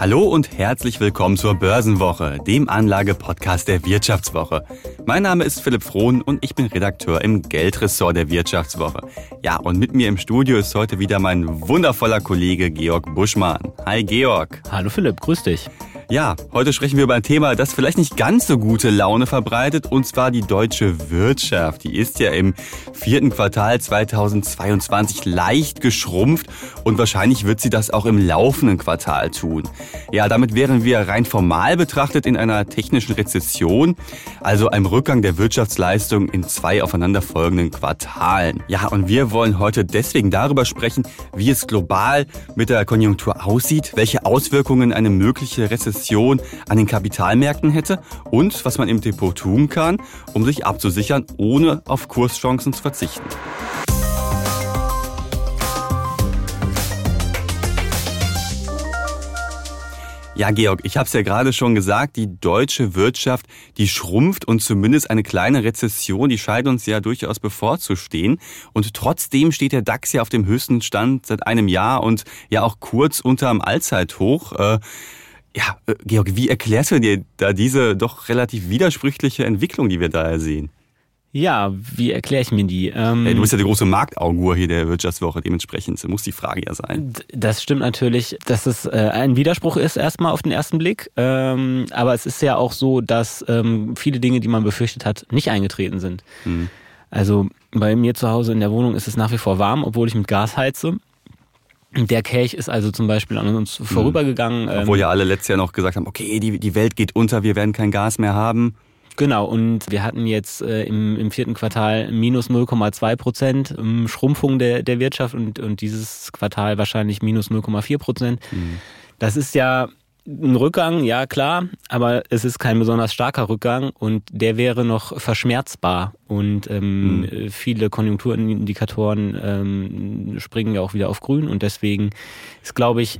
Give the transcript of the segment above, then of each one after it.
Hallo und herzlich willkommen zur Börsenwoche, dem Anlagepodcast der Wirtschaftswoche. Mein Name ist Philipp Frohn und ich bin Redakteur im Geldressort der Wirtschaftswoche. Ja, und mit mir im Studio ist heute wieder mein wundervoller Kollege Georg Buschmann. Hi Georg. Hallo Philipp, grüß dich. Ja, heute sprechen wir über ein Thema, das vielleicht nicht ganz so gute Laune verbreitet, und zwar die deutsche Wirtschaft. Die ist ja im vierten Quartal 2022 leicht geschrumpft und wahrscheinlich wird sie das auch im laufenden Quartal tun. Ja, damit wären wir rein formal betrachtet in einer technischen Rezession, also einem Rückgang der Wirtschaftsleistung in zwei aufeinanderfolgenden Quartalen. Ja, und wir wollen heute deswegen darüber sprechen, wie es global mit der Konjunktur aussieht, welche Auswirkungen eine mögliche Rezession Rezession an den Kapitalmärkten hätte und was man im Depot tun kann, um sich abzusichern, ohne auf Kurschancen zu verzichten. Ja, Georg, ich habe es ja gerade schon gesagt, die deutsche Wirtschaft, die schrumpft und zumindest eine kleine Rezession, die scheint uns ja durchaus bevorzustehen. Und trotzdem steht der DAX ja auf dem höchsten Stand seit einem Jahr und ja auch kurz unterm Allzeithoch. Äh, ja, äh, Georg, wie erklärst du dir da diese doch relativ widersprüchliche Entwicklung, die wir da sehen? Ja, wie erkläre ich mir die? Ähm, hey, du bist ja der große Marktaugur hier der Wirtschaftswoche, dementsprechend muss die Frage ja sein. Das stimmt natürlich, dass es äh, ein Widerspruch ist erstmal auf den ersten Blick. Ähm, aber es ist ja auch so, dass ähm, viele Dinge, die man befürchtet hat, nicht eingetreten sind. Hm. Also bei mir zu Hause in der Wohnung ist es nach wie vor warm, obwohl ich mit Gas heize. Der Kelch ist also zum Beispiel an uns vorübergegangen. Mhm. Obwohl ja alle letztes Jahr noch gesagt haben, okay, die, die Welt geht unter, wir werden kein Gas mehr haben. Genau, und wir hatten jetzt äh, im, im vierten Quartal minus 0,2 Prozent ähm, Schrumpfung der, der Wirtschaft und, und dieses Quartal wahrscheinlich minus 0,4 Prozent. Mhm. Das ist ja ein Rückgang, ja klar, aber es ist kein besonders starker Rückgang und der wäre noch verschmerzbar. Und ähm, mhm. viele Konjunkturindikatoren ähm, springen ja auch wieder auf grün und deswegen ist, glaube ich,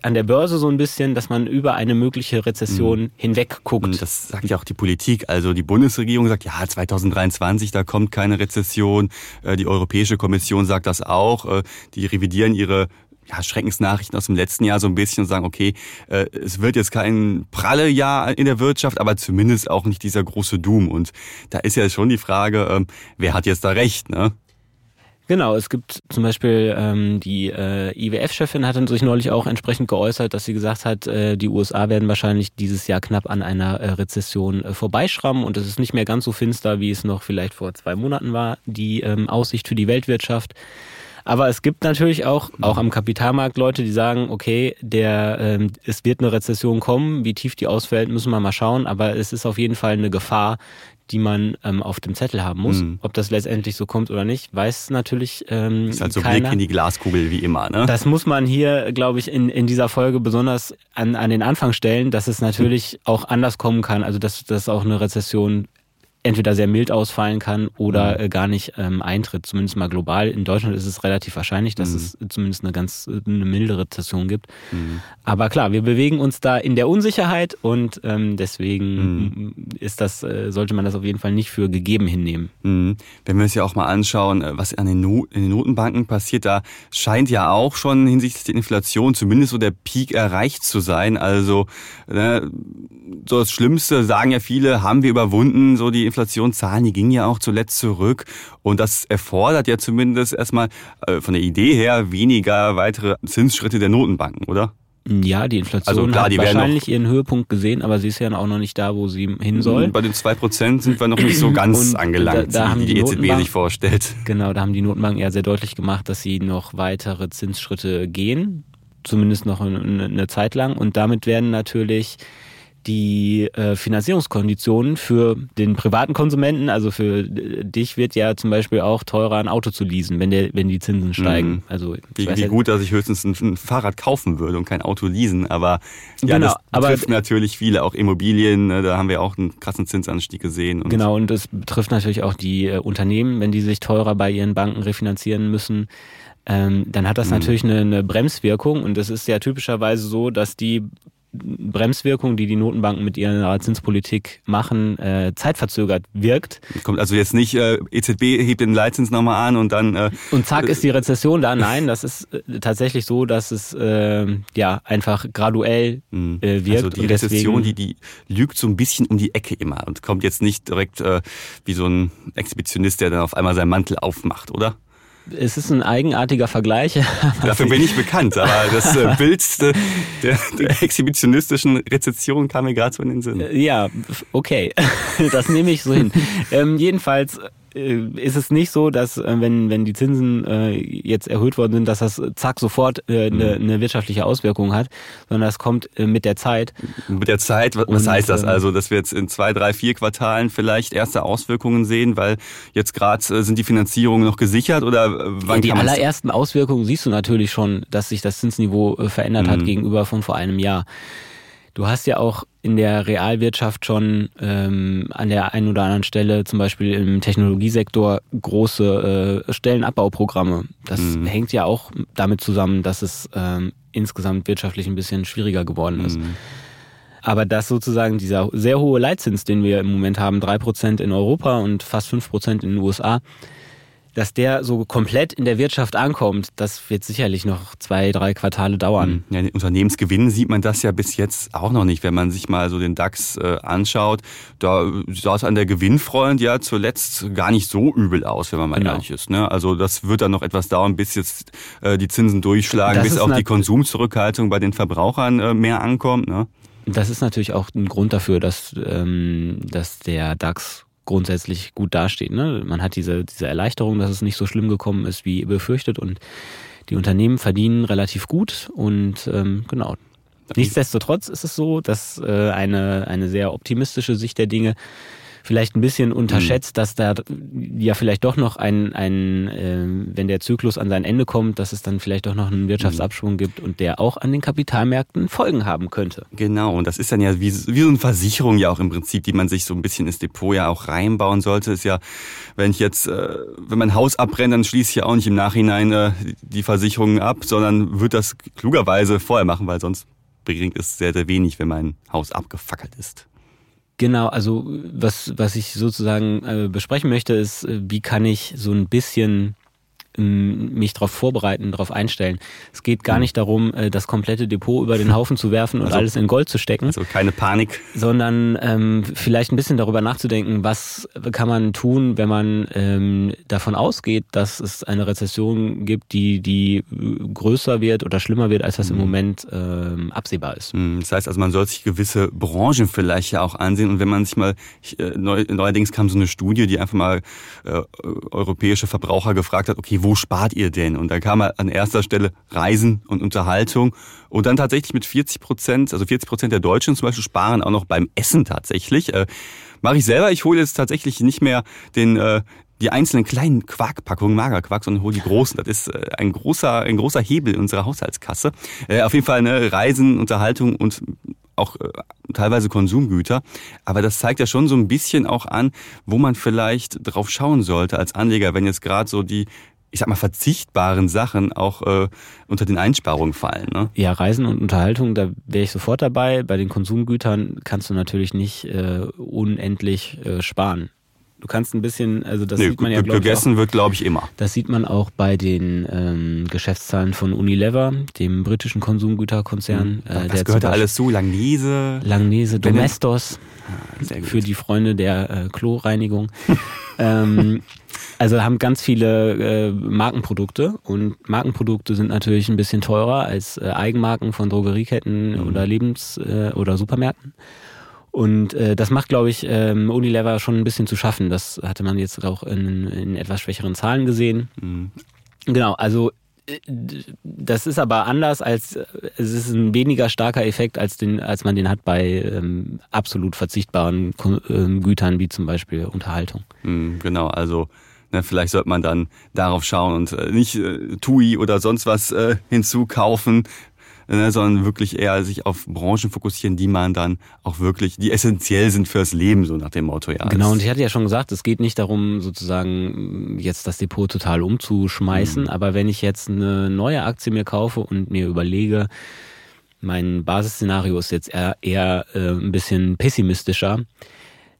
an der Börse so ein bisschen, dass man über eine mögliche Rezession mhm. hinweg guckt. Das sagt ja auch die Politik. Also die Bundesregierung sagt, ja, 2023, da kommt keine Rezession. Äh, die Europäische Kommission sagt das auch. Äh, die revidieren ihre ja, Schreckensnachrichten aus dem letzten Jahr so ein bisschen und sagen, okay, äh, es wird jetzt kein pralle Jahr in der Wirtschaft, aber zumindest auch nicht dieser große Doom. Und da ist ja schon die Frage, äh, wer hat jetzt da recht, ne? Genau, es gibt zum Beispiel ähm, die äh, IWF-Chefin hat sich neulich auch entsprechend geäußert, dass sie gesagt hat, äh, die USA werden wahrscheinlich dieses Jahr knapp an einer äh, Rezession äh, vorbeischrammen und es ist nicht mehr ganz so finster, wie es noch vielleicht vor zwei Monaten war, die ähm, Aussicht für die Weltwirtschaft. Aber es gibt natürlich auch, auch am Kapitalmarkt Leute, die sagen, okay, der, ähm, es wird eine Rezession kommen, wie tief die ausfällt, müssen wir mal schauen, aber es ist auf jeden Fall eine Gefahr, die man ähm, auf dem Zettel haben muss. Mhm. Ob das letztendlich so kommt oder nicht, weiß natürlich ähm, Ist halt so keiner. Blick in die Glaskugel wie immer, ne? Das muss man hier, glaube ich, in, in dieser Folge besonders an, an den Anfang stellen, dass es natürlich mhm. auch anders kommen kann. Also dass, dass auch eine Rezession entweder sehr mild ausfallen kann oder mhm. äh, gar nicht ähm, eintritt, zumindest mal global. In Deutschland ist es relativ wahrscheinlich, dass mhm. es zumindest eine ganz eine milde Rezession gibt. Mhm. Aber klar, wir bewegen uns da in der Unsicherheit und ähm, deswegen mhm. ist das, äh, sollte man das auf jeden Fall nicht für gegeben hinnehmen. Mhm. Wenn wir uns ja auch mal anschauen, äh, was an den, no in den Notenbanken passiert, da scheint ja auch schon hinsichtlich der Inflation zumindest so der Peak erreicht zu sein. Also ne, so das Schlimmste, sagen ja viele, haben wir überwunden, so die Inflationszahlen, die gingen ja auch zuletzt zurück. Und das erfordert ja zumindest erstmal äh, von der Idee her weniger weitere Zinsschritte der Notenbanken, oder? Ja, die Inflation also klar, hat die wahrscheinlich ihren Höhepunkt gesehen, aber sie ist ja auch noch nicht da, wo sie hin soll. Bei den zwei Prozent sind wir noch nicht so ganz angelangt, da, da wie die, die EZB sich vorstellt. Genau, da haben die Notenbanken ja sehr deutlich gemacht, dass sie noch weitere Zinsschritte gehen, zumindest noch eine, eine Zeit lang. Und damit werden natürlich die äh, Finanzierungskonditionen für den privaten Konsumenten, also für dich wird ja zum Beispiel auch teurer ein Auto zu leasen, wenn der, wenn die Zinsen steigen. Mhm. Also wie, wie gut, dass ich höchstens ein, ein, Fahrrad kaufen würde und kein Auto leasen, aber ja, genau, das betrifft aber, natürlich viele, auch Immobilien, ne, da haben wir auch einen krassen Zinsanstieg gesehen. Und genau, und das betrifft natürlich auch die äh, Unternehmen, wenn die sich teurer bei ihren Banken refinanzieren müssen. Ähm, dann hat das mhm. natürlich eine, eine Bremswirkung und es ist ja typischerweise so, dass die Bremswirkung, die die Notenbanken mit ihrer Zinspolitik machen, äh, zeitverzögert wirkt. Kommt also jetzt nicht, äh, EZB hebt den Leitzins nochmal an und dann... Äh, und zack ist die Rezession da. Nein, das ist äh, tatsächlich so, dass es äh, ja einfach graduell hm. äh, wirkt. Also die Rezession, die, die lügt so ein bisschen um die Ecke immer und kommt jetzt nicht direkt äh, wie so ein Exhibitionist, der dann auf einmal seinen Mantel aufmacht, oder? Es ist ein eigenartiger Vergleich. Dafür bin ich bekannt, aber das äh, Bild der, der, exhibitionistischen Rezession kam mir gerade so in den Sinn. Ja, okay. Das nehme ich so hin. ähm, jedenfalls äh, ist es nicht so, dass äh, wenn, wenn die Zinsen äh, jetzt erhöht worden sind, dass das zack sofort eine, mhm. eine wirtschaftliche Auswirkung hat, sondern das kommt mit der Zeit. Mit der Zeit, was Und, heißt das also, dass wir jetzt in zwei, drei, vier Quartalen vielleicht erste Auswirkungen sehen, weil jetzt gerade sind die Finanzierungen noch gesichert oder wann Die allerersten Auswirkungen siehst du natürlich schon, dass sich das Zinsniveau verändert mhm. hat gegenüber von vor einem Jahr. Du hast ja auch in der Realwirtschaft schon ähm, an der einen oder anderen Stelle, zum Beispiel im Technologiesektor, große äh, Stellenabbauprogramme. Das mhm. hängt ja auch damit zusammen, dass es ähm, insgesamt wirtschaftlich ein bisschen schwieriger geworden ist. Mhm. Aber dass sozusagen dieser sehr hohe Leitzins, den wir im Moment haben, drei Prozent in Europa und fast fünf Prozent in den USA, dass der so komplett in der Wirtschaft ankommt, das wird sicherlich noch zwei, drei Quartale dauern. Hm. Ja, in den Unternehmensgewinnen sieht man das ja bis jetzt auch noch nicht, wenn man sich mal so den DAX äh, anschaut. Da sah es an der Gewinnfreund ja zuletzt gar nicht so übel aus, wenn man mal genau. ehrlich ist. Ne? Also das wird dann noch etwas dauern, bis jetzt äh, die Zinsen durchschlagen, das bis auch die Konsumzurückhaltung bei den Verbrauchern äh, mehr ankommt. Ne? Das ist natürlich auch ein Grund dafür, dass, ähm, dass der DAX grundsätzlich gut dasteht. Ne? Man hat diese, diese Erleichterung, dass es nicht so schlimm gekommen ist wie befürchtet und die Unternehmen verdienen relativ gut und ähm, genau. Nichtsdestotrotz ist es so, dass äh, eine, eine sehr optimistische Sicht der Dinge vielleicht ein bisschen unterschätzt, mhm. dass da ja vielleicht doch noch ein, ein äh, wenn der Zyklus an sein Ende kommt, dass es dann vielleicht doch noch einen Wirtschaftsabschwung mhm. gibt und der auch an den Kapitalmärkten Folgen haben könnte. Genau, und das ist dann ja wie, wie so eine Versicherung ja auch im Prinzip, die man sich so ein bisschen ins Depot ja auch reinbauen sollte. Ist ja, wenn ich jetzt, äh, wenn mein Haus abbrennt, dann schließe ich ja auch nicht im Nachhinein äh, die Versicherungen ab, sondern würde das klugerweise vorher machen, weil sonst bringt es sehr, sehr wenig, wenn mein Haus abgefackelt ist. Genau, also was, was ich sozusagen äh, besprechen möchte, ist, äh, wie kann ich so ein bisschen mich darauf vorbereiten, darauf einstellen. Es geht gar mhm. nicht darum, äh, das komplette Depot über den Haufen zu werfen und also, alles in Gold zu stecken. Also keine Panik. Sondern ähm, vielleicht ein bisschen darüber nachzudenken, was kann man tun, wenn man ähm, davon ausgeht, dass es eine Rezession gibt, die, die größer wird oder schlimmer wird, als das mhm. im Moment ähm, absehbar ist. Mhm. Das heißt also, man soll sich gewisse Branchen vielleicht ja auch ansehen und wenn man sich mal, ich, äh, neu, neuerdings kam so eine Studie, die einfach mal äh, europäische Verbraucher gefragt hat, okay, wo wo spart ihr denn? Und dann kam an erster Stelle Reisen und Unterhaltung. Und dann tatsächlich mit 40 Prozent, also 40 Prozent der Deutschen zum Beispiel sparen auch noch beim Essen tatsächlich. Äh, Mache ich selber. Ich hole jetzt tatsächlich nicht mehr den, äh, die einzelnen kleinen Quarkpackungen, Magerquark, sondern hole die großen. Das ist äh, ein großer, ein großer Hebel in unserer Haushaltskasse. Äh, auf jeden Fall ne, Reisen, Unterhaltung und auch äh, teilweise Konsumgüter. Aber das zeigt ja schon so ein bisschen auch an, wo man vielleicht drauf schauen sollte als Anleger, wenn jetzt gerade so die ich sag mal, verzichtbaren Sachen auch äh, unter den Einsparungen fallen. Ne? Ja, Reisen und Unterhaltung, da wäre ich sofort dabei. Bei den Konsumgütern kannst du natürlich nicht äh, unendlich äh, sparen. Du kannst ein bisschen, also das nee, sieht man ja glaube Gegessen auch, wird, glaube ich, immer. Das sieht man auch bei den ähm, Geschäftszahlen von Unilever, dem britischen Konsumgüterkonzern. Mhm. Äh, das gehört alles zu, Langnese. Langnese, Domestos, ah, für die Freunde der äh, Kloreinigung. ähm, also haben ganz viele äh, Markenprodukte und Markenprodukte sind natürlich ein bisschen teurer als äh, Eigenmarken von Drogerieketten mhm. oder Lebens- äh, oder Supermärkten. Und äh, das macht, glaube ich, ähm, Unilever schon ein bisschen zu schaffen. Das hatte man jetzt auch in, in etwas schwächeren Zahlen gesehen. Mhm. Genau, also äh, das ist aber anders als es ist ein weniger starker Effekt als den als man den hat bei ähm, absolut verzichtbaren äh, Gütern wie zum Beispiel Unterhaltung. Mhm, genau, also Ne, vielleicht sollte man dann darauf schauen und äh, nicht äh, TUI oder sonst was äh, hinzukaufen, sondern wirklich eher sich auf Branchen fokussieren, die man dann auch wirklich, die essentiell sind fürs Leben, so nach dem Motto. Ja. Genau, und ich hatte ja schon gesagt, es geht nicht darum, sozusagen jetzt das Depot total umzuschmeißen, mhm. aber wenn ich jetzt eine neue Aktie mir kaufe und mir überlege, mein Basisszenario ist jetzt eher, eher äh, ein bisschen pessimistischer,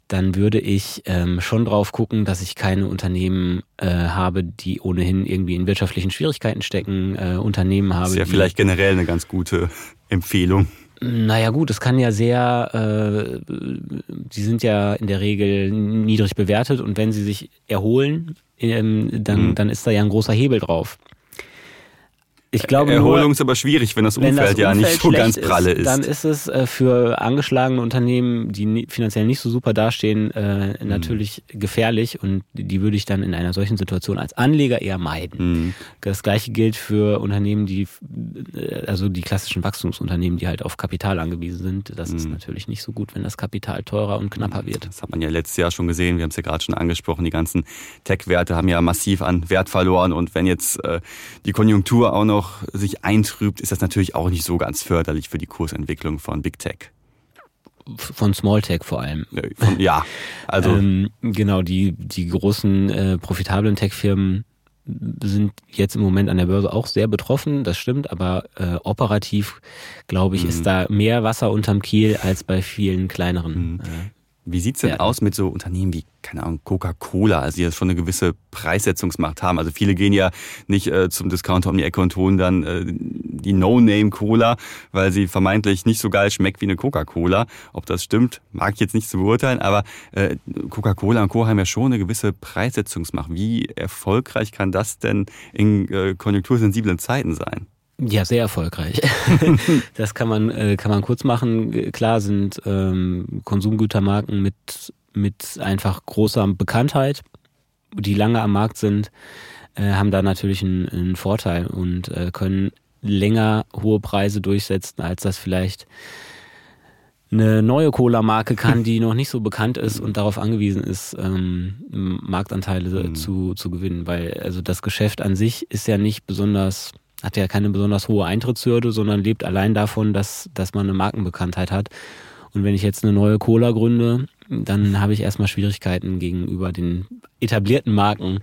dann würde ich ähm, schon drauf gucken, dass ich keine Unternehmen äh, habe, die ohnehin irgendwie in wirtschaftlichen Schwierigkeiten stecken, äh, Unternehmen habe. Das ist ja vielleicht generell eine ganz gute Empfehlung. Naja gut, es kann ja sehr, äh, die sind ja in der Regel niedrig bewertet und wenn sie sich erholen, ähm, dann, mhm. dann ist da ja ein großer Hebel drauf. Ich glaube Erholung nur, ist aber schwierig, wenn das Umfeld, wenn das Umfeld ja nicht so ganz pralle ist, ist. Dann ist es äh, für angeschlagene Unternehmen, die finanziell nicht so super dastehen, äh, mhm. natürlich gefährlich und die würde ich dann in einer solchen Situation als Anleger eher meiden. Mhm. Das gleiche gilt für Unternehmen, die äh, also die klassischen Wachstumsunternehmen, die halt auf Kapital angewiesen sind. Das mhm. ist natürlich nicht so gut, wenn das Kapital teurer und knapper wird. Das hat man ja letztes Jahr schon gesehen. Wir haben es ja gerade schon angesprochen. Die ganzen Tech-Werte haben ja massiv an Wert verloren und wenn jetzt die Konjunktur auch noch noch sich eintrübt, ist das natürlich auch nicht so ganz förderlich für die Kursentwicklung von Big Tech. Von Small Tech vor allem. Von, ja, also. ähm, genau, die, die großen äh, profitablen Tech-Firmen sind jetzt im Moment an der Börse auch sehr betroffen, das stimmt, aber äh, operativ, glaube ich, mhm. ist da mehr Wasser unterm Kiel als bei vielen kleineren. Mhm. Wie sieht's denn ja. aus mit so Unternehmen wie, keine Ahnung, Coca-Cola, also die ja schon eine gewisse Preissetzungsmacht haben? Also viele gehen ja nicht äh, zum Discounter um die Ecke und holen dann äh, die No-Name-Cola, weil sie vermeintlich nicht so geil schmeckt wie eine Coca-Cola. Ob das stimmt, mag ich jetzt nicht zu beurteilen, aber äh, Coca-Cola und Co. haben ja schon eine gewisse Preissetzungsmacht. Wie erfolgreich kann das denn in äh, konjunktursensiblen Zeiten sein? Ja, sehr erfolgreich. das kann man, äh, kann man kurz machen. Klar sind ähm, Konsumgütermarken mit, mit einfach großer Bekanntheit, die lange am Markt sind, äh, haben da natürlich einen, einen Vorteil und äh, können länger hohe Preise durchsetzen, als das vielleicht eine neue Cola-Marke kann, die noch nicht so bekannt ist und darauf angewiesen ist, ähm, Marktanteile mhm. zu, zu gewinnen. Weil also das Geschäft an sich ist ja nicht besonders hat ja keine besonders hohe Eintrittshürde, sondern lebt allein davon, dass, dass man eine Markenbekanntheit hat. Und wenn ich jetzt eine neue Cola gründe, dann habe ich erstmal Schwierigkeiten gegenüber den etablierten Marken.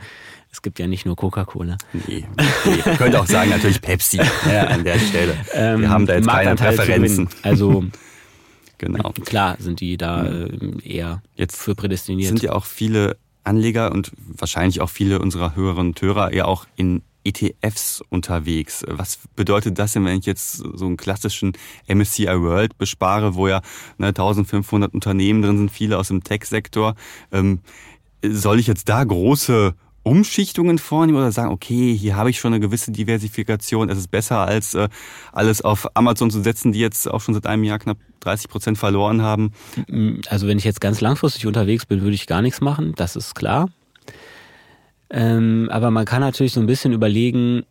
Es gibt ja nicht nur Coca-Cola. Nee, nee. Ich könnte auch sagen, natürlich Pepsi ja, an der Stelle. Wir ähm, haben da jetzt keine Präferenzen. Also genau. klar sind die da äh, eher jetzt für prädestiniert. Sind ja auch viele Anleger und wahrscheinlich auch viele unserer Hörerinnen und Hörer ja auch in ETFs unterwegs. Was bedeutet das denn, wenn ich jetzt so einen klassischen MSCI World bespare, wo ja ne, 1500 Unternehmen drin sind, viele aus dem Tech-Sektor? Ähm, soll ich jetzt da große Umschichtungen vornehmen oder sagen, okay, hier habe ich schon eine gewisse Diversifikation, es ist besser als äh, alles auf Amazon zu setzen, die jetzt auch schon seit einem Jahr knapp 30 Prozent verloren haben? Also wenn ich jetzt ganz langfristig unterwegs bin, würde ich gar nichts machen, das ist klar. Ähm, aber man kann natürlich so ein bisschen überlegen,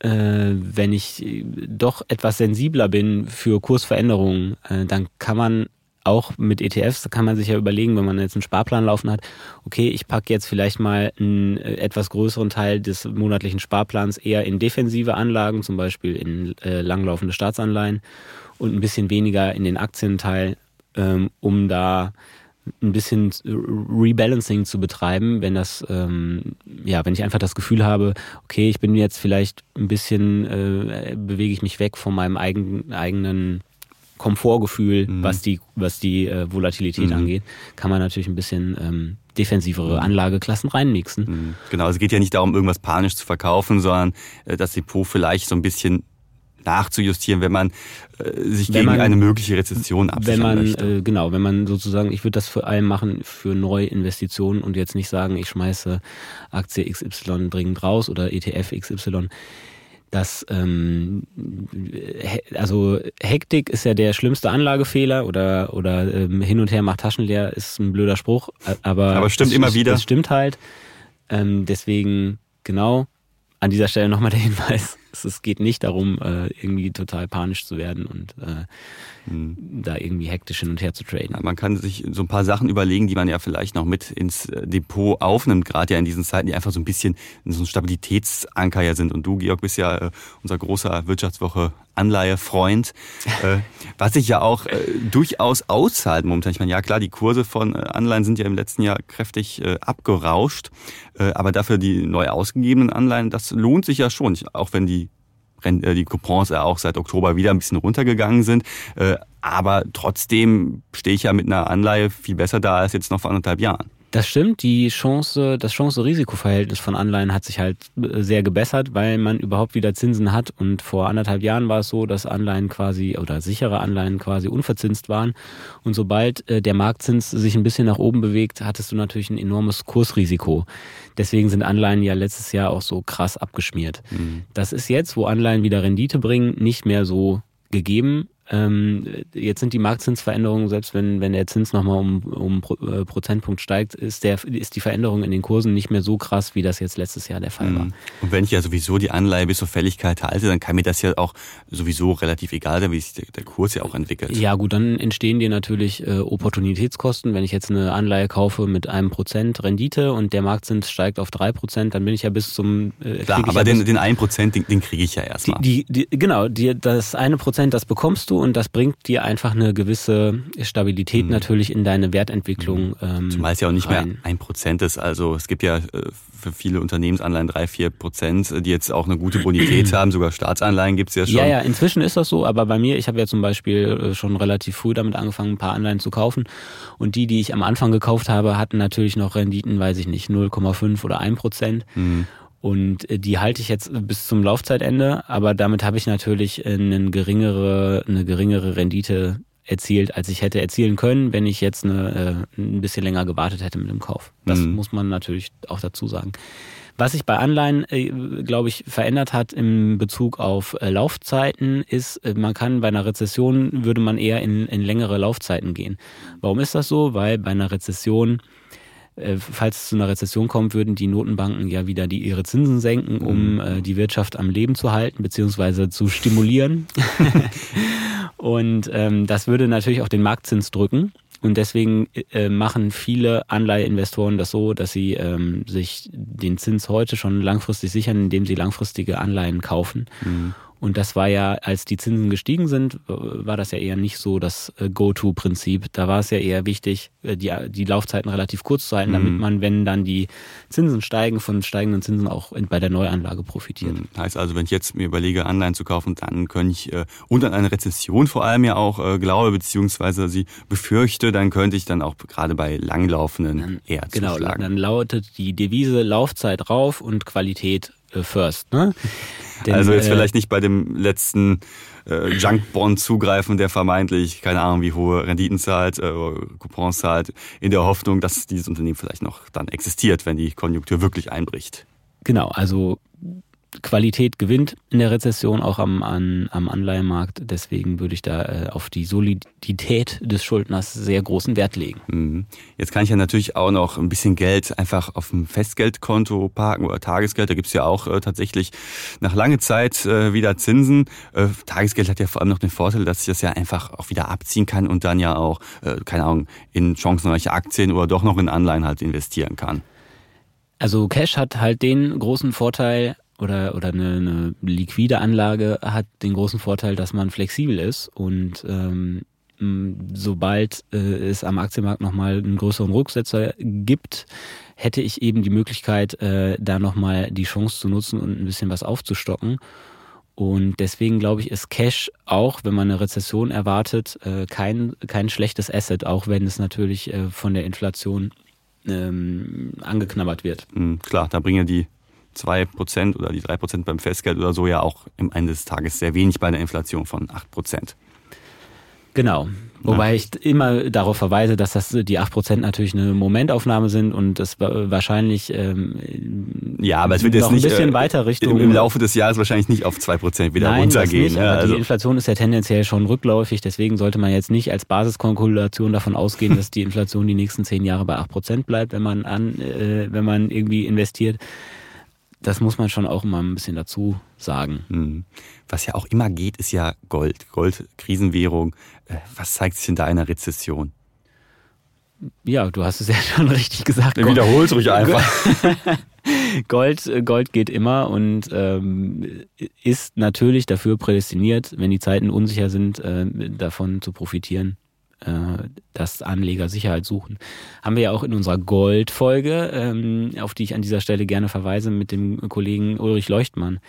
äh, wenn ich doch etwas sensibler bin für Kursveränderungen, äh, dann kann man auch mit ETFs, da kann man sich ja überlegen, wenn man jetzt einen Sparplan laufen hat, okay, ich packe jetzt vielleicht mal einen äh, etwas größeren Teil des monatlichen Sparplans eher in defensive Anlagen, zum Beispiel in äh, langlaufende Staatsanleihen und ein bisschen weniger in den Aktienteil, ähm, um da ein bisschen Rebalancing zu betreiben, wenn das, ähm, ja, wenn ich einfach das Gefühl habe, okay, ich bin jetzt vielleicht ein bisschen, äh, bewege ich mich weg von meinem eigen, eigenen Komfortgefühl, mhm. was die, was die äh, Volatilität mhm. angeht, kann man natürlich ein bisschen ähm, defensivere mhm. Anlageklassen reinmixen. Mhm. Genau, also es geht ja nicht darum, irgendwas panisch zu verkaufen, sondern äh, das Depot vielleicht so ein bisschen nachzujustieren, wenn man äh, sich wenn gegen man, eine mögliche Rezession absichern wenn man, möchte. Äh, genau, wenn man sozusagen, ich würde das vor allem machen für Neuinvestitionen und jetzt nicht sagen, ich schmeiße Aktie XY dringend raus oder ETF XY. Das, ähm, also Hektik ist ja der schlimmste Anlagefehler oder, oder ähm, hin und her macht Taschen leer, ist ein blöder Spruch, aber, aber stimmt immer wieder. Das stimmt halt. Ähm, deswegen, genau, an dieser Stelle nochmal der Hinweis, es geht nicht darum, äh, irgendwie total panisch zu werden und äh, mhm. da irgendwie hektisch hin und her zu traden. man kann sich so ein paar Sachen überlegen, die man ja vielleicht noch mit ins äh, Depot aufnimmt, gerade ja in diesen Zeiten, die einfach so ein bisschen so ein Stabilitätsanker ja sind. Und du, Georg, bist ja unser großer Wirtschaftswoche Anleihefreund, was sich ja auch durchaus auszahlt momentan. Ich meine, ja klar, die Kurse von Anleihen sind ja im letzten Jahr kräftig abgerauscht, aber dafür die neu ausgegebenen Anleihen, das lohnt sich ja schon, auch wenn die äh, die Coupons ja auch seit Oktober wieder ein bisschen runtergegangen sind. Äh, aber trotzdem stehe ich ja mit einer Anleihe viel besser da als jetzt noch vor anderthalb Jahren. Das stimmt, die Chance, das Chance-Risiko-Verhältnis von Anleihen hat sich halt äh, sehr gebessert, weil man überhaupt wieder Zinsen hat. Und vor anderthalb Jahren war es so, dass Anleihen quasi oder sichere Anleihen quasi unverzinst waren. Und sobald äh, der Marktzins sich ein bisschen nach oben bewegt, hattest du natürlich ein enormes Kursrisiko. Deswegen sind Anleihen ja letztes Jahr auch so krass abgeschmiert. Mhm. Das ist jetzt, wo Anleihen wieder Rendite bringen, nicht mehr so gegeben. Ähm, jetzt sind die Marktzinsveränderungen, selbst wenn, wenn der Zins nochmal um, um äh, Prozentpunkt steigt, ist, der, ist die Veränderung in den Kursen nicht mehr so krass, wie das jetzt letztes Jahr der Fall war. Mhm. Und wenn ich ja sowieso die Anleihe bis zur Fälligkeit halte, dann kann mir das ja auch sowieso relativ egal sein, wie sich der, der Kurs ja auch entwickelt. Ja gut, dann entstehen dir natürlich äh, Opportunitätskosten. Wenn ich jetzt eine Anleihe kaufe mit einem Prozent Rendite und der Marktzins steigt auf drei Prozent, dann bin ich ja bis zum... Äh, Klar, aber ja den, den einen Prozent, den, den kriege ich ja erstmal. Die, die, genau, die, das eine Prozent, das bekommst du und das bringt dir einfach eine gewisse Stabilität mhm. natürlich in deine Wertentwicklung. Mhm. Ähm, Zumal es ja auch nicht rein. mehr ein Prozent ist. Also es gibt ja äh, für viele Unternehmensanleihen drei, vier Prozent, die jetzt auch eine gute Bonität haben. Sogar Staatsanleihen gibt es ja schon. Ja, ja, inzwischen ist das so. Aber bei mir, ich habe ja zum Beispiel äh, schon relativ früh damit angefangen, ein paar Anleihen zu kaufen. Und die, die ich am Anfang gekauft habe, hatten natürlich noch Renditen, weiß ich nicht, 0,5 oder 1 Prozent. Mhm. Und äh, die halte ich jetzt bis zum Laufzeitende, aber damit habe ich natürlich eine geringere, eine geringere Rendite erzielt, als ich hätte erzielen können, wenn ich jetzt eine, äh, ein bisschen länger gewartet hätte mit dem Kauf. Das mhm. muss man natürlich auch dazu sagen. Was sich bei Anleihen, äh, glaube ich, verändert hat im Bezug auf Laufzeiten, ist, man kann bei einer Rezession, würde man eher in, in längere Laufzeiten gehen. Warum ist das so? Weil bei einer Rezession äh, falls es zu einer Rezession kommt, würden die Notenbanken ja wieder die, ihre Zinsen senken, um mhm. äh, die Wirtschaft am Leben zu halten beziehungsweise zu stimulieren. und ähm, das würde natürlich auch den Marktzins drücken. Und deswegen äh, machen viele Anleiheinvestoren das so, dass sie ähm, sich den Zins heute schon langfristig sichern, indem sie langfristige Anleihen kaufen. Mhm. Und das war ja, als die Zinsen gestiegen sind, war das ja eher nicht so das äh, Go-To-Prinzip. Da war es ja eher wichtig, äh, die, die Laufzeiten relativ kurz zu halten, damit mhm. man, wenn dann die Zinsen steigen, von steigenden Zinsen auch bei der Neuanlage profitiert. Mhm. Heißt also, wenn ich jetzt mir überlege, Anleihen zu kaufen, dann könnte ich äh, und an eine Rezession vor allem ja auch äh, glaube, beziehungsweise sie befürchte, dann könnte ich dann auch gerade bei langlaufenden dann, eher genau, zuschlagen. Genau, dann lautet die Devise Laufzeit rauf und Qualität äh, first. Ne? Denn, also jetzt äh, vielleicht nicht bei dem letzten äh, Junkbond zugreifen, der vermeintlich, keine Ahnung, wie hohe Renditen zahlt, äh, Coupons zahlt, in der Hoffnung, dass dieses Unternehmen vielleicht noch dann existiert, wenn die Konjunktur wirklich einbricht. Genau, also Qualität gewinnt in der Rezession auch am, an, am Anleihenmarkt. Deswegen würde ich da äh, auf die Solidität des Schuldners sehr großen Wert legen. Mhm. Jetzt kann ich ja natürlich auch noch ein bisschen Geld einfach auf dem Festgeldkonto parken oder Tagesgeld. Da gibt's ja auch äh, tatsächlich nach langer Zeit äh, wieder Zinsen. Äh, Tagesgeld hat ja vor allem noch den Vorteil, dass ich das ja einfach auch wieder abziehen kann und dann ja auch, äh, keine Ahnung, in chancenreiche Aktien oder doch noch in Anleihen halt investieren kann. Also Cash hat halt den großen Vorteil, oder, oder eine, eine liquide Anlage hat den großen Vorteil, dass man flexibel ist und ähm, sobald äh, es am Aktienmarkt nochmal einen größeren Rücksetzer gibt, hätte ich eben die Möglichkeit, äh, da nochmal die Chance zu nutzen und ein bisschen was aufzustocken. Und deswegen glaube ich, ist Cash auch, wenn man eine Rezession erwartet, äh, kein, kein schlechtes Asset, auch wenn es natürlich äh, von der Inflation ähm, angeknabbert wird. Mhm, klar, da bringen die 2% oder die 3% beim Festgeld oder so ja auch im Ende des Tages sehr wenig bei einer Inflation von 8%. Genau. Wobei ja. ich immer darauf verweise, dass das die 8% natürlich eine Momentaufnahme sind und das wahrscheinlich ähm, ja, aber es wird jetzt nicht ein bisschen äh, weiter Richtung im Laufe des Jahres wahrscheinlich nicht auf 2% wieder Nein, runtergehen. Nicht, ja, also. Die Inflation ist ja tendenziell schon rückläufig, deswegen sollte man jetzt nicht als Basiskalkulation davon ausgehen, dass die Inflation die nächsten 10 Jahre bei 8% bleibt, wenn man an äh, wenn man irgendwie investiert das muss man schon auch immer ein bisschen dazu sagen. Hm. Was ja auch immer geht, ist ja Gold. Gold, Krisenwährung. Äh, was zeigt sich in da einer Rezession? Ja, du hast es ja schon richtig gesagt. Wiederholt ruhig einfach. Gold, äh, Gold geht immer und ähm, ist natürlich dafür prädestiniert, wenn die Zeiten unsicher sind, äh, davon zu profitieren. Äh, dass Anleger Sicherheit suchen. Haben wir ja auch in unserer Gold-Folge, ähm, auf die ich an dieser Stelle gerne verweise, mit dem Kollegen Ulrich Leuchtmann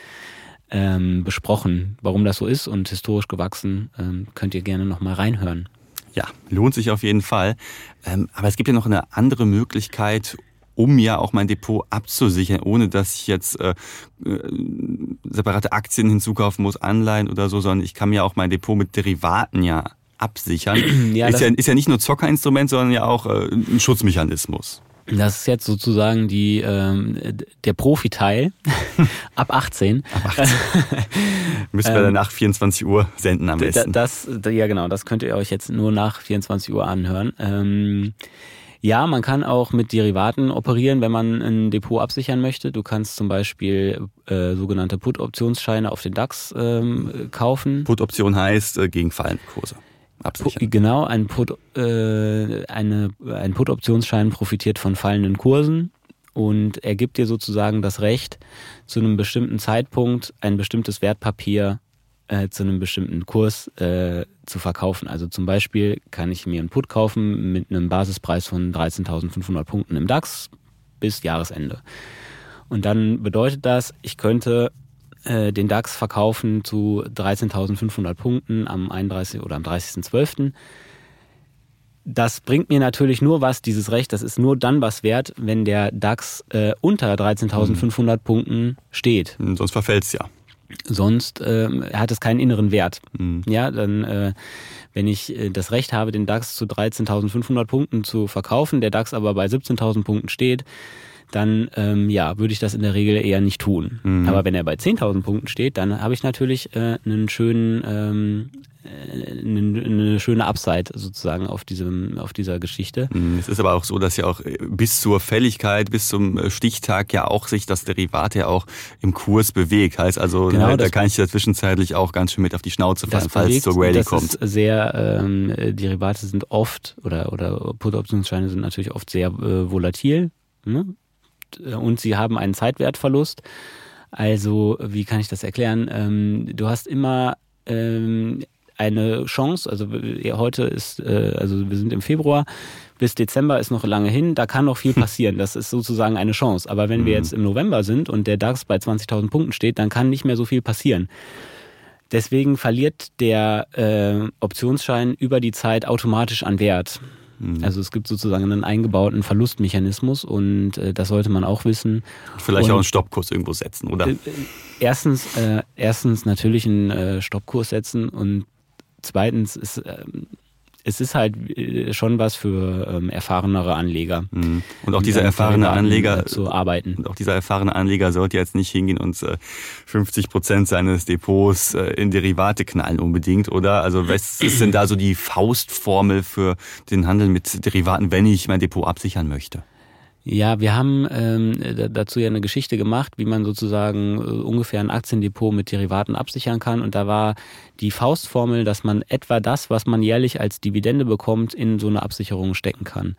ähm, besprochen, warum das so ist und historisch gewachsen. Ähm, könnt ihr gerne nochmal reinhören. Ja, lohnt sich auf jeden Fall. Ähm, aber es gibt ja noch eine andere Möglichkeit, um ja auch mein Depot abzusichern, ohne dass ich jetzt äh, äh, separate Aktien hinzukaufen muss, Anleihen oder so, sondern ich kann mir auch mein Depot mit Derivaten ja absichern. Ja, ist, ja, ist ja nicht nur Zockerinstrument, sondern ja auch äh, ein Schutzmechanismus. Das ist jetzt sozusagen die, ähm, der Profiteil ab 18. Ab 18. Müssen wir dann nach 24 Uhr senden am besten. Das, ja, genau, das könnt ihr euch jetzt nur nach 24 Uhr anhören. Ähm, ja, man kann auch mit Derivaten operieren, wenn man ein Depot absichern möchte. Du kannst zum Beispiel äh, sogenannte Put-Optionsscheine auf den DAX ähm, kaufen. Put-Option heißt äh, gegen fallende Kurse. Absichern. Genau, ein Put, äh, eine, ein Put-Optionsschein profitiert von fallenden Kursen und er gibt dir sozusagen das Recht, zu einem bestimmten Zeitpunkt ein bestimmtes Wertpapier äh, zu einem bestimmten Kurs äh, zu verkaufen. Also zum Beispiel kann ich mir einen Put kaufen mit einem Basispreis von 13.500 Punkten im DAX bis Jahresende. Und dann bedeutet das, ich könnte äh, den DAX verkaufen zu 13.500 Punkten am 31. oder am 30.12. Das bringt mir natürlich nur was, dieses Recht, das ist nur dann was wert, wenn der DAX äh, unter 13.500 mhm. Punkten steht. Sonst verfällt es ja. Sonst äh, hat es keinen inneren Wert. Mhm. Ja, dann, äh, wenn ich äh, das Recht habe, den DAX zu 13.500 Punkten zu verkaufen, der DAX aber bei 17.000 Punkten steht, dann ähm, ja, würde ich das in der Regel eher nicht tun. Mhm. Aber wenn er bei 10.000 Punkten steht, dann habe ich natürlich äh, einen schönen, ähm, äh, eine, eine schöne Upside sozusagen auf diesem, auf dieser Geschichte. Mhm. Es ist aber auch so, dass ja auch äh, bis zur Fälligkeit, bis zum äh, Stichtag ja auch sich das Derivat ja auch im Kurs bewegt. Heißt also, genau, da kann ich ja zwischenzeitlich auch ganz schön mit auf die Schnauze fallen, falls es zur Rallye kommt. Ist sehr, ähm, Derivate sind oft oder oder Put-Optionsscheine sind natürlich oft sehr äh, volatil. Ne? Äh, und sie haben einen Zeitwertverlust. Also, wie kann ich das erklären? Ähm, du hast immer ähm, eine Chance, also heute ist, äh, also wir sind im Februar, bis Dezember ist noch lange hin, da kann noch viel passieren. Das ist sozusagen eine Chance. Aber wenn mhm. wir jetzt im November sind und der DAX bei 20.000 Punkten steht, dann kann nicht mehr so viel passieren. Deswegen verliert der äh, Optionsschein über die Zeit automatisch an Wert. Mhm. Also es gibt sozusagen einen eingebauten Verlustmechanismus und äh, das sollte man auch wissen. Vielleicht und, auch einen Stoppkurs irgendwo setzen, oder? Äh, erstens, äh, erstens natürlich einen äh, Stoppkurs setzen und zweitens ist ähm, es ist halt äh, schon was für ähm, erfahrenere Anleger. Mhm. Und auch dieser erfahrene Anleger zu arbeiten. Und auch dieser erfahrene Anleger sollte jetzt nicht hingehen und äh, 50 Prozent seines Depots äh, in Derivate knallen unbedingt, oder? Also was ist denn da so die Faustformel für den Handel mit Derivaten, wenn ich mein Depot absichern möchte? Ja, wir haben ähm, dazu ja eine Geschichte gemacht, wie man sozusagen äh, ungefähr ein Aktiendepot mit Derivaten absichern kann. Und da war die Faustformel, dass man etwa das, was man jährlich als Dividende bekommt, in so eine Absicherung stecken kann.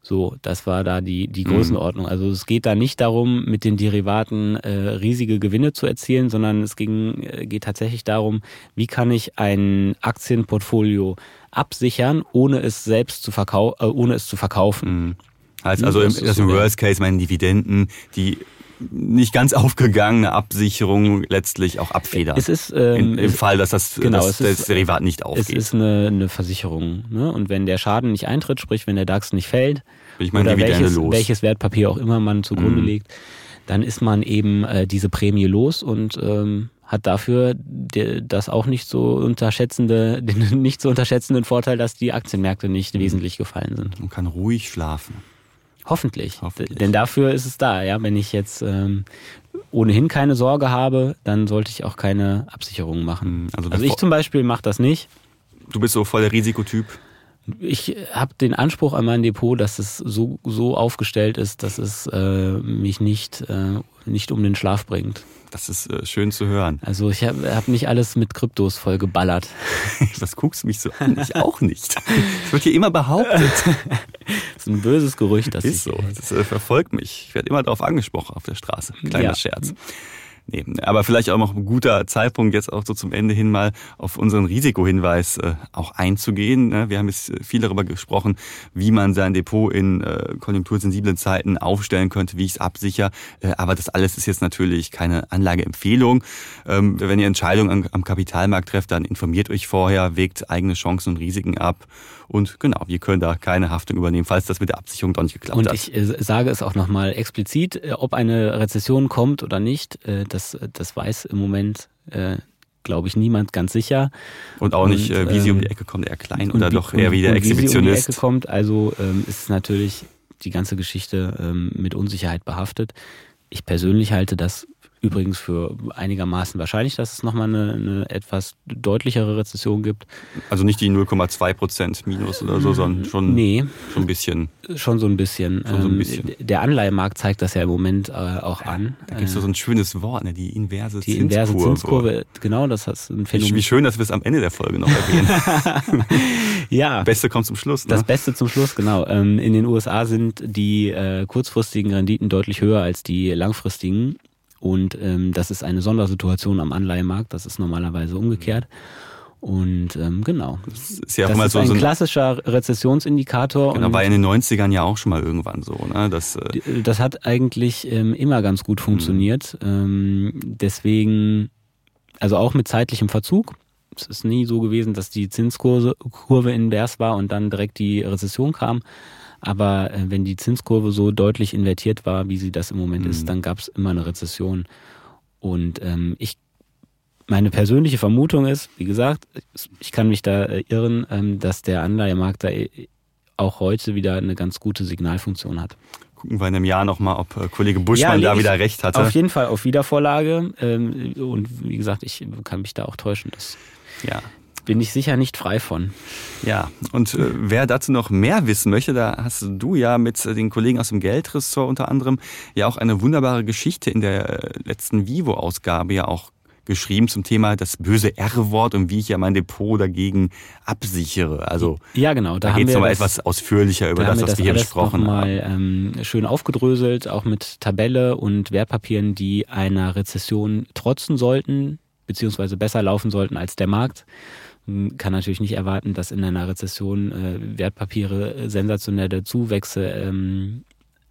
So, das war da die, die mhm. Größenordnung. Also es geht da nicht darum, mit den Derivaten äh, riesige Gewinne zu erzielen, sondern es ging, äh, geht tatsächlich darum, wie kann ich ein Aktienportfolio absichern, ohne es selbst zu verkaufen, äh, ohne es zu verkaufen. Mhm. Heißt also, im, das im Worst Case meine Dividenden, die nicht ganz aufgegangene Absicherung letztlich auch abfedern. Es ist ähm, In, im Fall, dass das, genau, das, das ist, Derivat nicht aufgeht. Es ist eine, eine Versicherung. Ne? Und wenn der Schaden nicht eintritt, sprich wenn der DAX nicht fällt, Bin ich meine oder welches, los. welches Wertpapier auch immer man zugrunde mhm. legt, dann ist man eben äh, diese Prämie los und ähm, hat dafür das auch nicht so unterschätzende, den nicht so unterschätzenden Vorteil, dass die Aktienmärkte nicht mhm. wesentlich gefallen sind. Man kann ruhig schlafen. Hoffentlich. Hoffentlich. Denn dafür ist es da, ja. Wenn ich jetzt ähm, ohnehin keine Sorge habe, dann sollte ich auch keine Absicherung machen. Mhm, also, also ich zum Beispiel mache das nicht. Du bist so voll der Risikotyp. Ich habe den Anspruch an mein Depot, dass es so, so aufgestellt ist, dass es äh, mich nicht, äh, nicht um den Schlaf bringt. Das ist äh, schön zu hören. Also ich habe hab nicht alles mit Kryptos voll geballert. Was guckst du mich so an? Ich auch nicht. Das wird hier immer behauptet. Das ist ein böses Gerücht. Das ist so. Das äh, verfolgt mich. Ich werde immer darauf angesprochen auf der Straße. Kleiner ja. Scherz. Nee, aber vielleicht auch noch ein guter Zeitpunkt, jetzt auch so zum Ende hin mal auf unseren Risikohinweis äh, auch einzugehen. Ne? Wir haben jetzt viel darüber gesprochen, wie man sein Depot in äh, konjunktursensiblen Zeiten aufstellen könnte, wie ich es absichere. Äh, aber das alles ist jetzt natürlich keine Anlageempfehlung. Ähm, wenn ihr Entscheidungen am Kapitalmarkt trefft, dann informiert euch vorher, wägt eigene Chancen und Risiken ab. Und genau, wir können da keine Haftung übernehmen, falls das mit der Absicherung doch nicht geklappt und hat. Und ich sage es auch nochmal explizit, ob eine Rezession kommt oder nicht, das, das weiß im Moment, äh, glaube ich, niemand ganz sicher. Und auch nicht, und, wie sie um die ähm, Ecke kommt, eher klein oder doch eher wie der Exhibitionist. Wie sie um die Ecke kommt, also ähm, ist natürlich die ganze Geschichte ähm, mit Unsicherheit behaftet. Ich persönlich halte das übrigens für einigermaßen wahrscheinlich, dass es nochmal eine, eine etwas deutlichere Rezession gibt. Also nicht die 0,2 Prozent Minus oder so, sondern schon, nee, schon ein bisschen. Schon so ein bisschen. Schon so ein ähm, bisschen. Der Anleihemarkt zeigt das ja im Moment äh, auch an. Da gibt es so ein schönes Wort, ne? die inverse die Zinskurve. Die inverse Zinskurve, genau, das ist ein Phänomen. Wie schön, dass wir es am Ende der Folge noch erwähnen. ja. Beste kommt zum Schluss. Ne? Das Beste zum Schluss, genau. Ähm, in den USA sind die äh, kurzfristigen Renditen deutlich höher als die langfristigen. Und ähm, das ist eine Sondersituation am Anleihemarkt, das ist normalerweise umgekehrt. Und ähm, genau. Das ist ja auch das mal so ein so ein klassischer Rezessionsindikator. Genau, war in den 90ern ja auch schon mal irgendwann so. Ne? Das, äh das hat eigentlich ähm, immer ganz gut funktioniert. Mhm. Ähm, deswegen, also auch mit zeitlichem Verzug. Es ist nie so gewesen, dass die Zinskurve Kurve invers war und dann direkt die Rezession kam. Aber äh, wenn die Zinskurve so deutlich invertiert war, wie sie das im Moment mhm. ist, dann gab es immer eine Rezession. Und ähm, ich, meine persönliche Vermutung ist, wie gesagt, ich kann mich da äh, irren, ähm, dass der Anleihemarkt da äh, auch heute wieder eine ganz gute Signalfunktion hat. Gucken wir in einem Jahr nochmal, ob äh, Kollege Buschmann ja, da wieder recht hatte. Auf jeden Fall auf Wiedervorlage. Ähm, und wie gesagt, ich kann mich da auch täuschen. Dass ja bin ich sicher nicht frei von. Ja, und äh, wer dazu noch mehr wissen möchte, da hast du ja mit den Kollegen aus dem Geldressort unter anderem ja auch eine wunderbare Geschichte in der äh, letzten Vivo-Ausgabe ja auch geschrieben zum Thema das böse R-Wort und wie ich ja mein Depot dagegen absichere. Also ja, genau. Da, da geht es nochmal etwas ausführlicher über da das, was wir, das hier besprochen haben. Mal ähm, schön aufgedröselt, auch mit Tabelle und Wertpapieren, die einer Rezession trotzen sollten, beziehungsweise besser laufen sollten als der Markt kann natürlich nicht erwarten, dass in einer Rezession äh, Wertpapiere sensationelle Zuwächse ähm,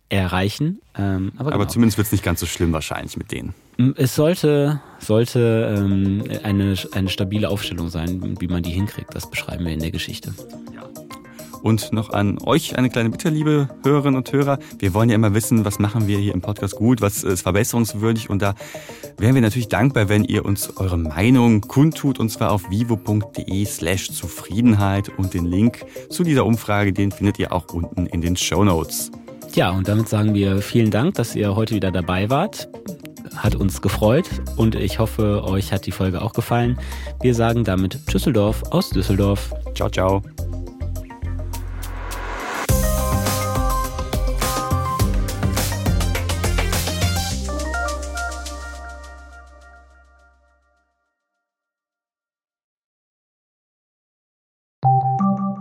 erreichen. Ähm, aber, aber genau. zumindest wird es nicht ganz so schlimm wahrscheinlich mit denen. Es sollte, sollte ähm, eine, eine stabile Aufstellung sein, wie man die hinkriegt. Das beschreiben wir in der Geschichte. Ja. Und noch an euch eine kleine Bitte, liebe Hörerinnen und Hörer. Wir wollen ja immer wissen, was machen wir hier im Podcast gut, was ist verbesserungswürdig. Und da wären wir natürlich dankbar, wenn ihr uns eure Meinung kundtut, und zwar auf vivo.de slash Zufriedenheit. Und den Link zu dieser Umfrage, den findet ihr auch unten in den Show Notes. Ja, und damit sagen wir vielen Dank, dass ihr heute wieder dabei wart. Hat uns gefreut und ich hoffe, euch hat die Folge auch gefallen. Wir sagen damit Düsseldorf aus Düsseldorf. Ciao, ciao.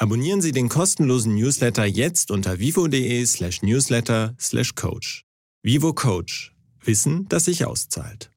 Abonnieren Sie den kostenlosen Newsletter jetzt unter vivo.de slash newsletter slash coach. Vivo Coach. Wissen, das sich auszahlt.